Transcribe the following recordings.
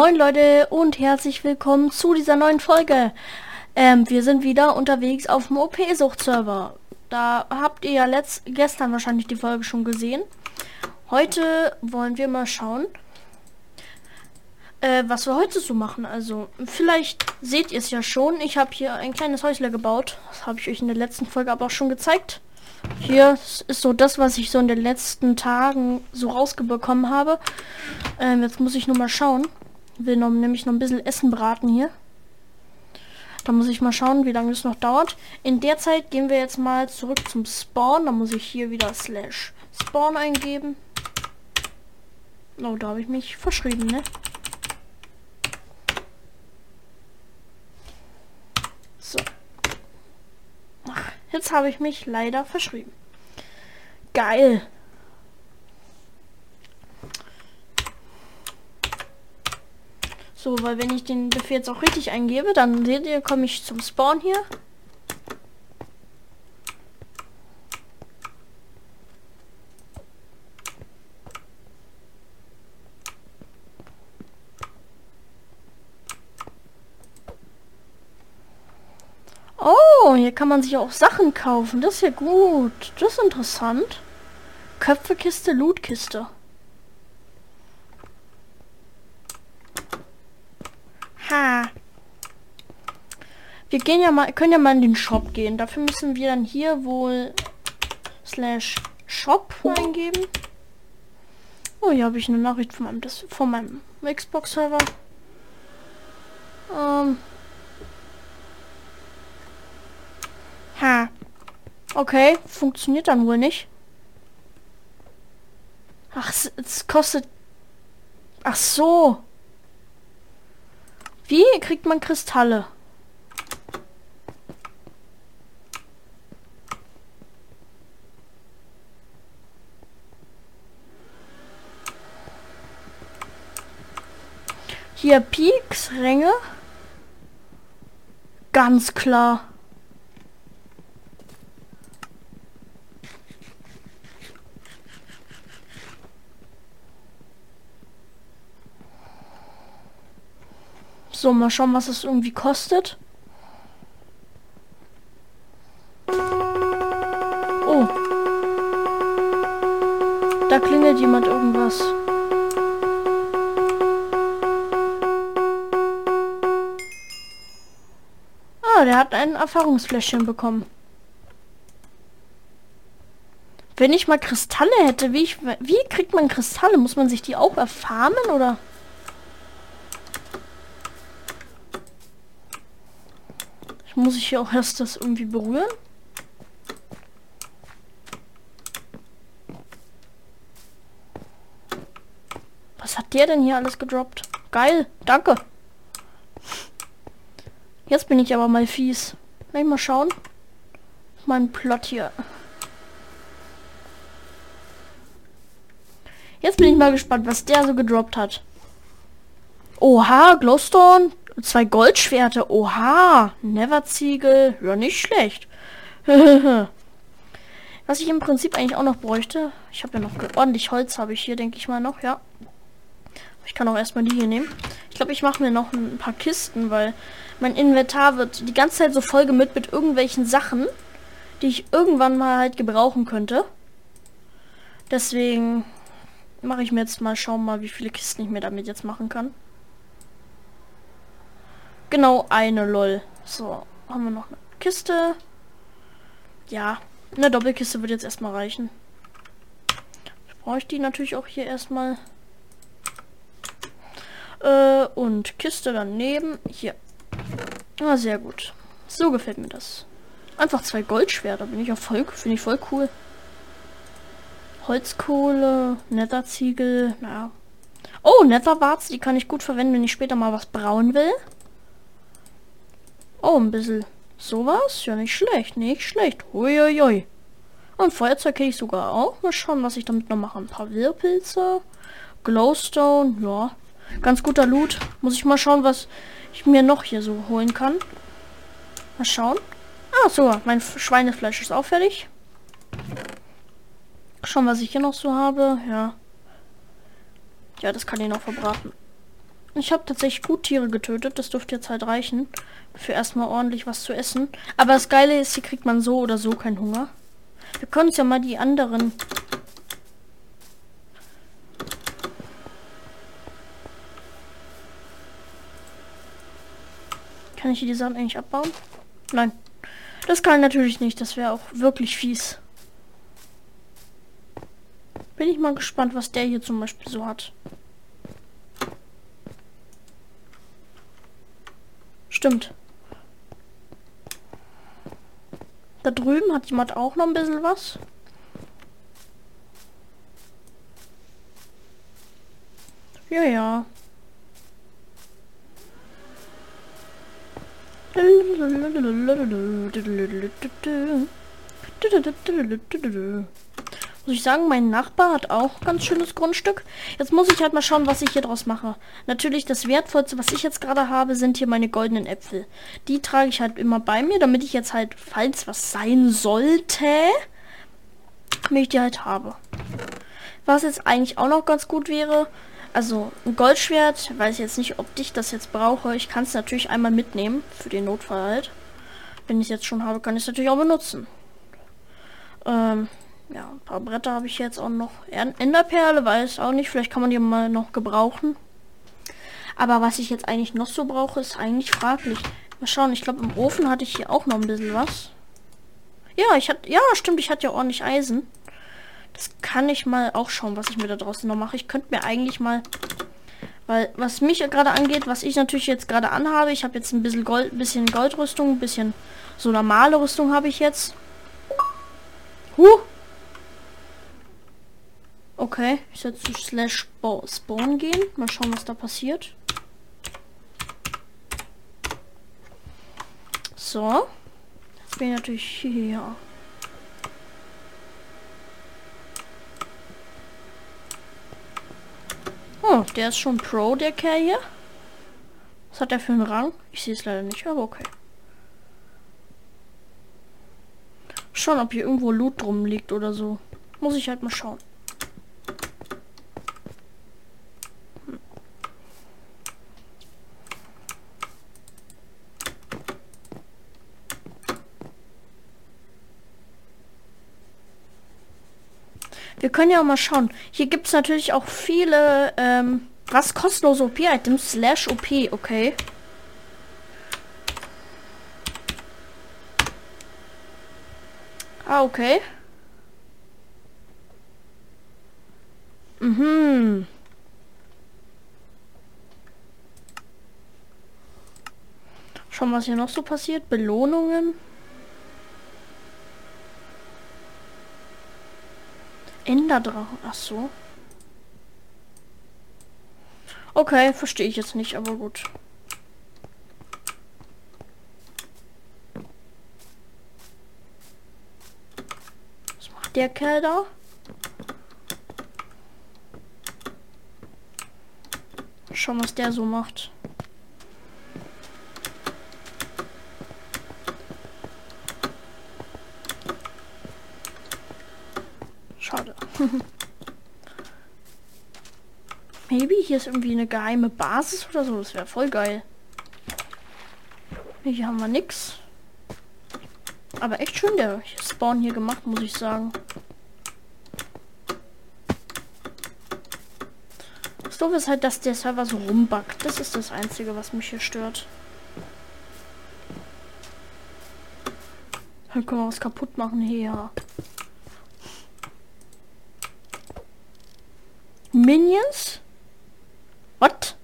Moin Leute und herzlich willkommen zu dieser neuen Folge. Ähm, wir sind wieder unterwegs auf dem OP-Sucht-Server. Da habt ihr ja letzt gestern wahrscheinlich die Folge schon gesehen. Heute wollen wir mal schauen, äh, was wir heute so machen. Also vielleicht seht ihr es ja schon. Ich habe hier ein kleines Häusle gebaut. Das habe ich euch in der letzten Folge aber auch schon gezeigt. Hier ist so das, was ich so in den letzten Tagen so rausbekommen habe. Ähm, jetzt muss ich nur mal schauen. Will noch, nämlich noch ein bisschen Essen braten hier. Da muss ich mal schauen, wie lange es noch dauert. In der Zeit gehen wir jetzt mal zurück zum Spawn. Da muss ich hier wieder slash Spawn eingeben. Oh, da habe ich mich verschrieben, ne? So. Ach, jetzt habe ich mich leider verschrieben. Geil. So, weil wenn ich den Befehl jetzt auch richtig eingebe, dann seht ihr, komme ich zum Spawn hier. Oh, hier kann man sich auch Sachen kaufen. Das ist ja gut. Das ist interessant. Köpfekiste, Lootkiste. Ha. Wir gehen ja mal, können ja mal in den Shop gehen. Dafür müssen wir dann hier wohl slash Shop eingeben. Oh, hier habe ich eine Nachricht von meinem, das, von meinem Xbox-Server. Ähm. Ha. Okay, funktioniert dann wohl nicht. Ach, es, kostet... Ach so. Wie kriegt man Kristalle? Hier Peaks, Ränge. Ganz klar. So, mal schauen, was es irgendwie kostet. Oh. Da klingelt jemand irgendwas. Der hat ein Erfahrungsfläschchen bekommen. Wenn ich mal Kristalle hätte, wie, ich, wie kriegt man Kristalle? Muss man sich die auch erfarmen oder? Muss ich hier auch erst das irgendwie berühren? Was hat der denn hier alles gedroppt? Geil, danke. Jetzt bin ich aber mal fies. Mal mal schauen. Mein Plot hier. Jetzt bin ich mal gespannt, was der so gedroppt hat. Oha, Glowstone. Zwei Goldschwerte. Oha. Neverziegel. Ja, nicht schlecht. Was ich im Prinzip eigentlich auch noch bräuchte. Ich habe ja noch ordentlich Holz, habe ich hier, denke ich mal noch, ja. Ich kann auch erstmal die hier nehmen. Ich glaube, ich mache mir noch ein paar Kisten, weil mein Inventar wird die ganze Zeit so voll gemüllt mit irgendwelchen Sachen, die ich irgendwann mal halt gebrauchen könnte. Deswegen mache ich mir jetzt mal, schauen mal, wie viele Kisten ich mir damit jetzt machen kann. Genau eine, lol. So, haben wir noch eine Kiste. Ja, eine Doppelkiste wird jetzt erstmal reichen. Brauche ich die natürlich auch hier erstmal. Äh, und Kiste daneben. Hier. Ah, sehr gut. So gefällt mir das. Einfach zwei Goldschwerter. Bin ich auch voll, finde ich voll cool. Holzkohle, Netherziegel, naja. Oh, Netherwarz, die kann ich gut verwenden, wenn ich später mal was brauen will. Oh, ein bisschen sowas. Ja, nicht schlecht, nicht schlecht. Uiuiui. Und Feuerzeug kenne ich sogar auch. Mal schauen, was ich damit noch mache. Ein paar Wirrpilze. Glowstone, ja. Ganz guter Loot. Muss ich mal schauen, was ich mir noch hier so holen kann. Mal schauen. Ah, so. Mein Schweinefleisch ist auch fertig. Schauen, was ich hier noch so habe. Ja. Ja, das kann ich noch verbraten. Ich habe tatsächlich gut Tiere getötet. Das dürfte jetzt halt reichen. Für erstmal ordentlich was zu essen. Aber das Geile ist, hier kriegt man so oder so keinen Hunger. Wir können uns ja mal die anderen... Kann ich hier die Sachen eigentlich abbauen? Nein. Das kann natürlich nicht. Das wäre auch wirklich fies. Bin ich mal gespannt, was der hier zum Beispiel so hat. Stimmt. Da drüben hat jemand auch noch ein bisschen was. Ja, ja. Muss ich sagen, mein Nachbar hat auch ganz schönes Grundstück. Jetzt muss ich halt mal schauen, was ich hier draus mache. Natürlich das Wertvollste, was ich jetzt gerade habe, sind hier meine goldenen Äpfel. Die trage ich halt immer bei mir, damit ich jetzt halt, falls was sein sollte, mich die halt habe. Was jetzt eigentlich auch noch ganz gut wäre, also ein Goldschwert, weiß ich jetzt nicht, ob ich das jetzt brauche. Ich kann es natürlich einmal mitnehmen, für den Notfall halt. Wenn ich es jetzt schon habe, kann ich es natürlich auch benutzen. Ähm, ja, ein paar Bretter habe ich jetzt auch noch. Enderperle, weiß auch nicht. Vielleicht kann man die mal noch gebrauchen. Aber was ich jetzt eigentlich noch so brauche, ist eigentlich fraglich. Mal schauen, ich glaube im Ofen hatte ich hier auch noch ein bisschen was. Ja, ich hatte, ja stimmt, ich hatte ja ordentlich Eisen. Das kann ich mal auch schauen, was ich mir da draußen noch mache. Ich könnte mir eigentlich mal, weil was mich gerade angeht, was ich natürlich jetzt gerade anhabe, ich habe jetzt ein bisschen Gold, bisschen Goldrüstung, ein bisschen so normale Rüstung habe ich jetzt. Huh, Okay, ich soll zu Slash Spawn gehen. Mal schauen, was da passiert. So. Jetzt bin ich natürlich hier. Oh, der ist schon Pro, der Kerl hier. Was hat er für einen Rang? Ich sehe es leider nicht, aber okay. Schauen, ob hier irgendwo Loot drum liegt oder so. Muss ich halt mal schauen. Wir können ja auch mal schauen. Hier gibt es natürlich auch viele, ähm, was kostenlose OP-Items, slash OP, okay. Ah, okay. Mhm. Schauen, was hier noch so passiert. Belohnungen. Enderdrachen. Ach so. Okay, verstehe ich jetzt nicht, aber gut. Was macht der Kerl da? Schauen, was der so macht. Maybe hier ist irgendwie eine geheime Basis oder so. Das wäre voll geil. Hier haben wir nix. Aber echt schön der Spawn hier gemacht, muss ich sagen. Das Doof ist halt, dass der Server so rumbackt. Das ist das Einzige, was mich hier stört. Dann können wir was kaputt machen hier. Minions? What?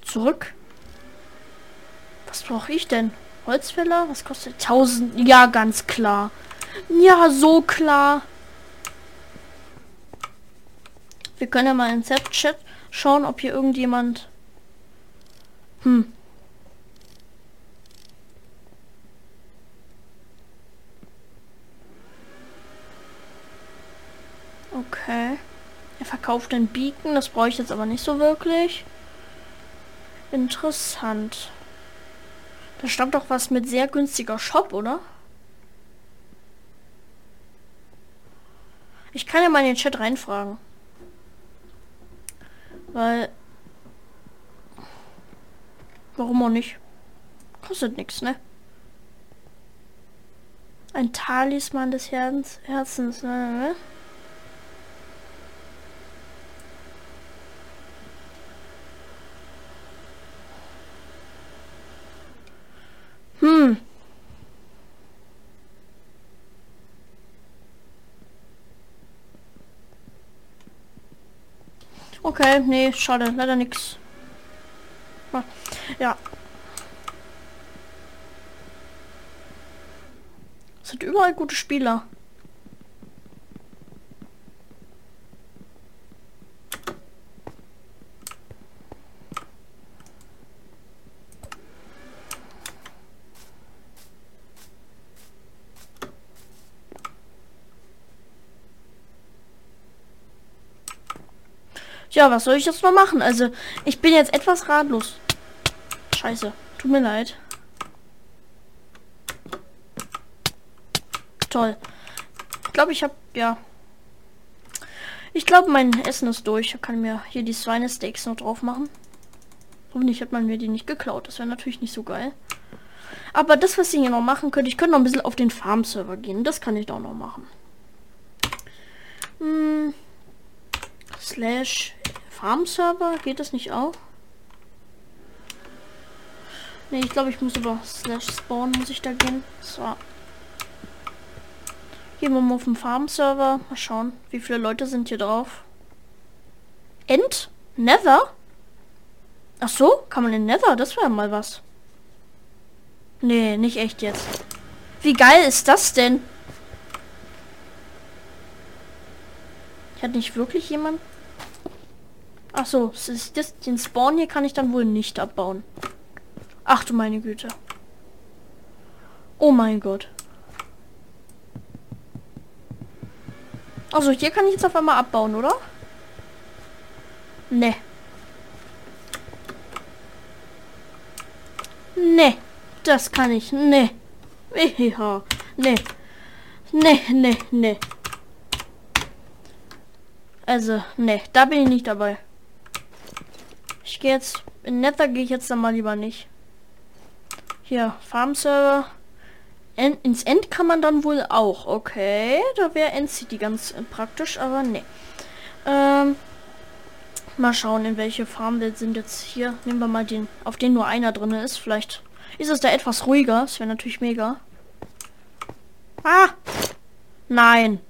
Zurück? Was brauche ich denn? Holzfäller? Was kostet 1000? Ja, ganz klar. Ja, so klar. Wir können ja mal in Z-Chat schauen, ob hier irgendjemand... Hm. Okay. Verkauft den Beacon, das brauche ich jetzt aber nicht so wirklich. Interessant. Da stammt doch was mit sehr günstiger Shop, oder? Ich kann ja mal in den Chat reinfragen. Weil Warum auch nicht? Kostet nichts, ne? Ein Talisman des Herz Herzens. Ne? Hm. Okay, nee, schade, leider nichts. Ja. Es sind überall gute Spieler. Ja, was soll ich jetzt noch machen? Also, ich bin jetzt etwas ratlos. Scheiße. Tut mir leid. Toll. Ich glaube, ich habe ja. Ich glaube, mein Essen ist durch. Ich kann mir hier die Schweinesteaks noch drauf machen. Hoffentlich hat man mir die nicht geklaut. Das wäre natürlich nicht so geil. Aber das, was ich hier noch machen könnte, ich könnte noch ein bisschen auf den Farm-Server gehen. Das kann ich doch noch machen. Hm. Slash Farm-Server, geht das nicht auch? Ne, ich glaube, ich muss über Slash Spawn muss ich da gehen. So. Gehen wir mal auf den Farm-Server. Mal schauen, wie viele Leute sind hier drauf. End? Nether? Ach so, kann man in Nether? Das wäre mal was. Nee, nicht echt jetzt. Wie geil ist das denn? Hat nicht wirklich jemand Ach so, das, den Spawn hier kann ich dann wohl nicht abbauen. Ach du meine Güte. Oh mein Gott. Also hier kann ich jetzt auf einmal abbauen, oder? Ne. Ne. Das kann ich. Ne. Ja. Ne. Ne, ne, ne. Also, ne, da bin ich nicht dabei. Gehe jetzt, in Nether gehe ich jetzt dann mal lieber nicht. Hier, Farm-Server. ins End kann man dann wohl auch. Okay, da wäre End-City ganz äh, praktisch, aber ne. Ähm, mal schauen, in welche Farmwelt sind jetzt hier. Nehmen wir mal den, auf den nur einer drin ist. Vielleicht ist es da etwas ruhiger. Das wäre natürlich mega. Ah! Nein.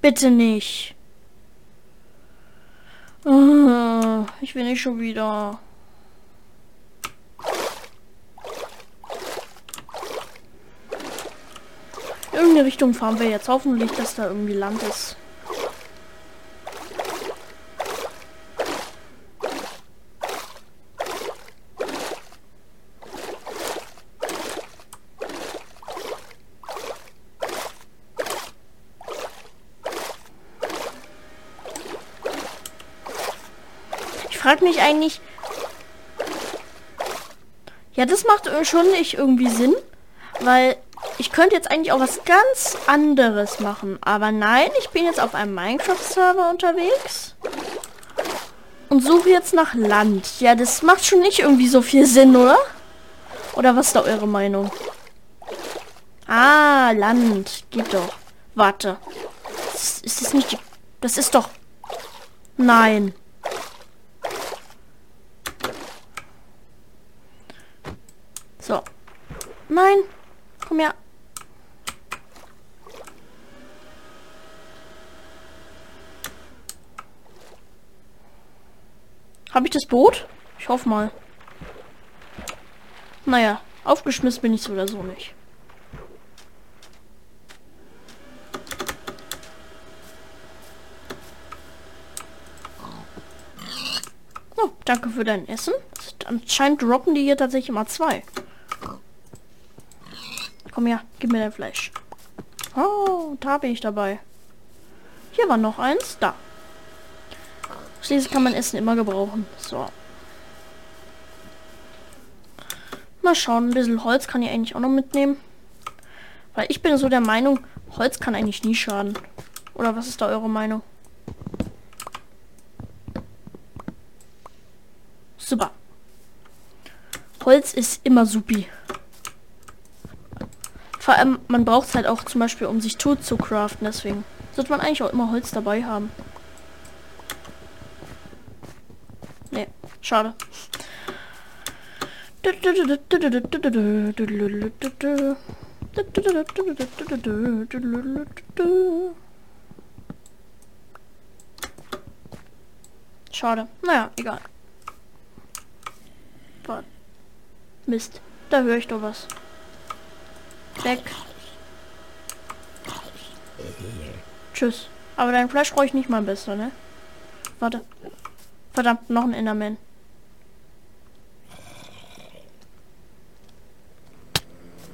Bitte nicht. Oh, ich will nicht schon wieder. Irgendeine Richtung fahren wir jetzt. Hoffentlich, dass da irgendwie Land ist. Frage mich eigentlich... Ja, das macht schon nicht irgendwie Sinn, weil ich könnte jetzt eigentlich auch was ganz anderes machen. Aber nein, ich bin jetzt auf einem Minecraft-Server unterwegs und suche jetzt nach Land. Ja, das macht schon nicht irgendwie so viel Sinn, oder? Oder was ist da eure Meinung? Ah, Land. Geht doch. Warte. Ist, ist das nicht die... Das ist doch... Nein. So. Nein. Komm her. Habe ich das Boot? Ich hoffe mal. Naja, aufgeschmissen bin ich so oder so nicht. Oh, danke für dein Essen. Anscheinend droppen die hier tatsächlich immer zwei. Komm her, gib mir dein Fleisch. Oh, da bin ich dabei. Hier war noch eins. Da. Schließlich kann man Essen immer gebrauchen. So. Mal schauen, ein bisschen Holz kann ich eigentlich auch noch mitnehmen. Weil ich bin so der Meinung, Holz kann eigentlich nie schaden. Oder was ist da eure Meinung? Super. Holz ist immer supi. Vor allem, man braucht es halt auch zum Beispiel, um sich tot zu craften. Deswegen sollte man eigentlich auch immer Holz dabei haben. Nee, schade. Schade. Naja, egal. Mist. Da höre ich doch was. Weg. Tschüss. Aber dein Fleisch brauche ich nicht mal besser, ne? Warte. Verdammt, noch ein Enderman.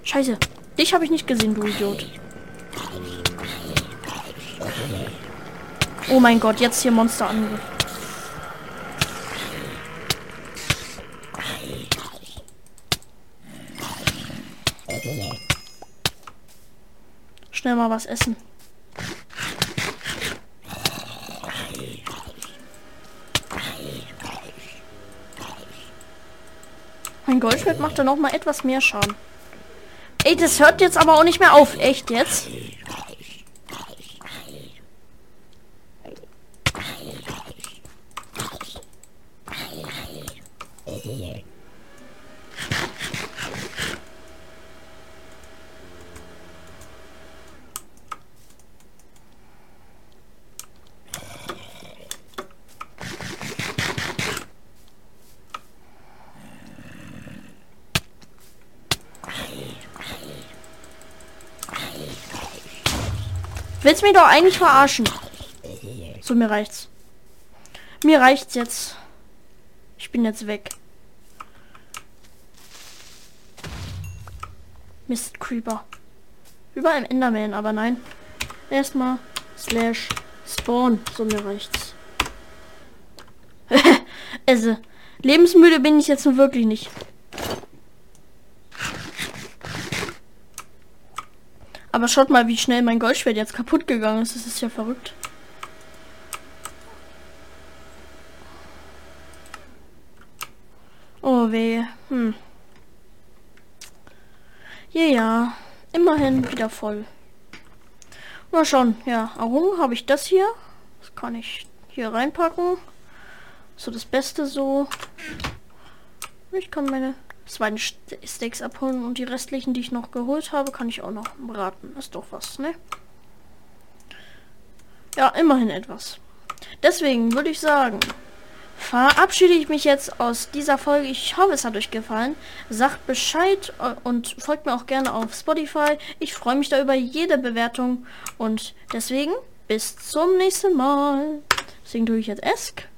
Scheiße. Dich habe ich nicht gesehen, du Idiot. Oh mein Gott, jetzt hier Monsterangriff. Schnell mal was essen. Mein Goldschwert macht da noch mal etwas mehr Schaden. Ey, das hört jetzt aber auch nicht mehr auf. Echt jetzt? Willst mich doch eigentlich verarschen? So, mir reicht's. Mir reicht's jetzt. Ich bin jetzt weg. Mist, Creeper. Überall im Enderman, aber nein. Erstmal slash spawn. So, mir reicht's. also, lebensmüde bin ich jetzt nur wirklich nicht. Aber schaut mal, wie schnell mein Goldschwert jetzt kaputt gegangen ist. Das ist ja verrückt. Oh weh. Hm. Ja, ja. Immerhin wieder voll. Mal schauen. Ja, warum habe ich das hier? Das kann ich hier reinpacken. So das Beste so. Ich kann meine zwei Steaks abholen und die restlichen, die ich noch geholt habe, kann ich auch noch braten. Ist doch was, ne? Ja, immerhin etwas. Deswegen würde ich sagen, verabschiede ich mich jetzt aus dieser Folge. Ich hoffe, es hat euch gefallen. Sagt Bescheid äh, und folgt mir auch gerne auf Spotify. Ich freue mich da über jede Bewertung. Und deswegen bis zum nächsten Mal. Deswegen tue ich jetzt Esk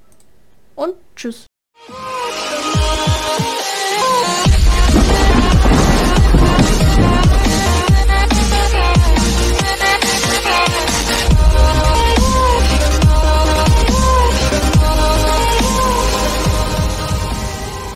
und tschüss.